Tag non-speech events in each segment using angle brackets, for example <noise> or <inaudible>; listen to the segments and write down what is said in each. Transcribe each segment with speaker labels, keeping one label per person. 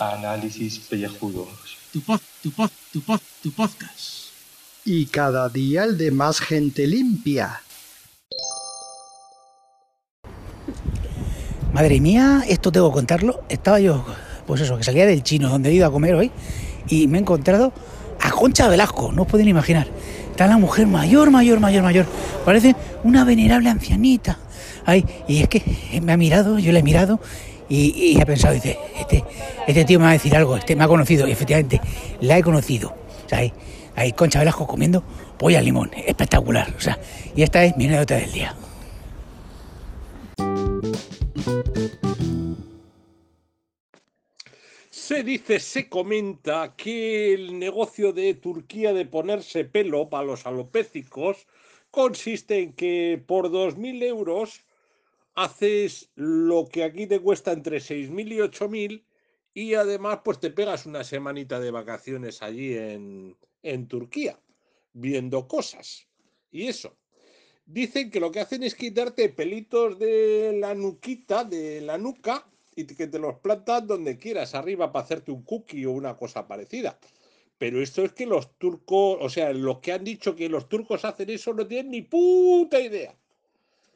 Speaker 1: Análisis pellejudos.
Speaker 2: Tu pod, tu pod, tu pod, tu podcast.
Speaker 3: Y cada día el de más gente limpia.
Speaker 4: Madre mía, esto tengo que contarlo. Estaba yo, pues eso, que salía del chino donde he ido a comer hoy y me he encontrado Concha Velasco, no os pueden imaginar. Está la mujer mayor, mayor, mayor, mayor. Parece una venerable ancianita. Ay, y es que me ha mirado, yo le he mirado y, y ha pensado, dice, este, este tío me va a decir algo, este me ha conocido, y efectivamente, la he conocido. O sea, ahí, ahí Concha Velasco comiendo polla al limón, espectacular. O sea, y esta es mi anécdota del día.
Speaker 5: Dice, se comenta que el negocio de Turquía de ponerse pelo para los alopécicos consiste en que por 2.000 euros haces lo que aquí te cuesta entre 6.000 y 8.000 y además pues te pegas una semanita de vacaciones allí en, en Turquía viendo cosas. Y eso. Dicen que lo que hacen es quitarte pelitos de la nuquita, de la nuca, y que te los plantas donde quieras, arriba para hacerte un cookie o una cosa parecida. Pero esto es que los turcos, o sea, los que han dicho que los turcos hacen eso no tienen ni puta idea.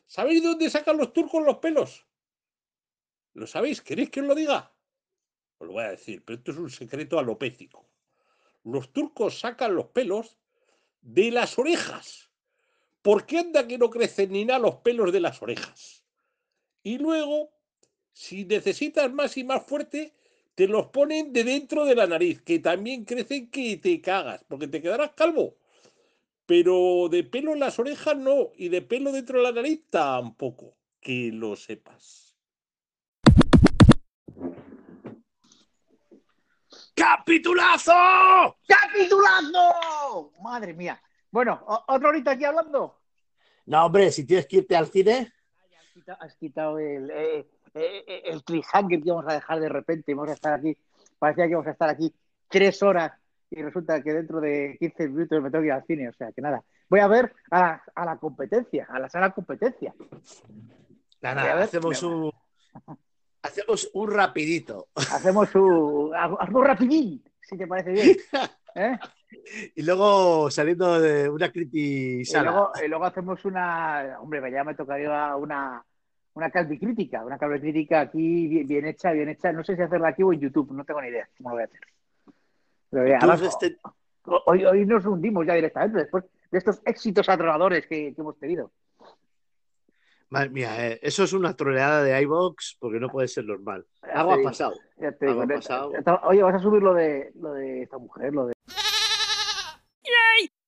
Speaker 5: ¿Sabéis dónde sacan los turcos los pelos? ¿Lo sabéis? ¿Queréis que os lo diga? Os lo voy a decir, pero esto es un secreto alopécico. Los turcos sacan los pelos de las orejas. ¿Por qué anda que no crecen ni nada los pelos de las orejas? Y luego si necesitas más y más fuerte, te los ponen de dentro de la nariz, que también crecen que te cagas, porque te quedarás calvo. Pero de pelo en las orejas no, y de pelo dentro de la nariz tampoco, que lo sepas.
Speaker 6: ¡Capitulazo!
Speaker 7: ¡Capitulazo! Madre mía. Bueno, ¿o- ¿otra horita aquí hablando?
Speaker 6: No, hombre, si tienes que irte al cine,
Speaker 7: quitado, has quitado el, eh, eh, eh, el cliffhanger que íbamos a dejar de repente. Vamos a estar aquí. Parecía que íbamos a estar aquí tres horas y resulta que dentro de 15 minutos me tengo que ir al cine. O sea, que nada. Voy a ver a la, a la competencia, a la sala competencia.
Speaker 6: nada, nada, hacemos un. Hacemos un rapidito.
Speaker 7: Hacemos un, algo rapidín, si te parece bien. <laughs> ¿Eh?
Speaker 6: Y luego saliendo de una
Speaker 7: Y
Speaker 6: critisada.
Speaker 7: luego, y luego hacemos una. Hombre, ya me tocaría una, una calvicrítica. Una calvicrítica aquí bien, bien hecha, bien hecha. No sé si hacerla aquí o en YouTube, no tengo ni idea cómo lo voy a hacer. Pero ya, además,
Speaker 6: este-
Speaker 7: hoy, hoy nos hundimos ya directamente después de estos éxitos atronadores que, que hemos tenido.
Speaker 6: Madre mía, eh, eso es una troleada de iBox porque no puede ser normal. Algo ha pasado.
Speaker 7: ya te
Speaker 6: Algo ha pasado.
Speaker 7: Oye, vas a subir lo de, lo de esta mujer, lo de.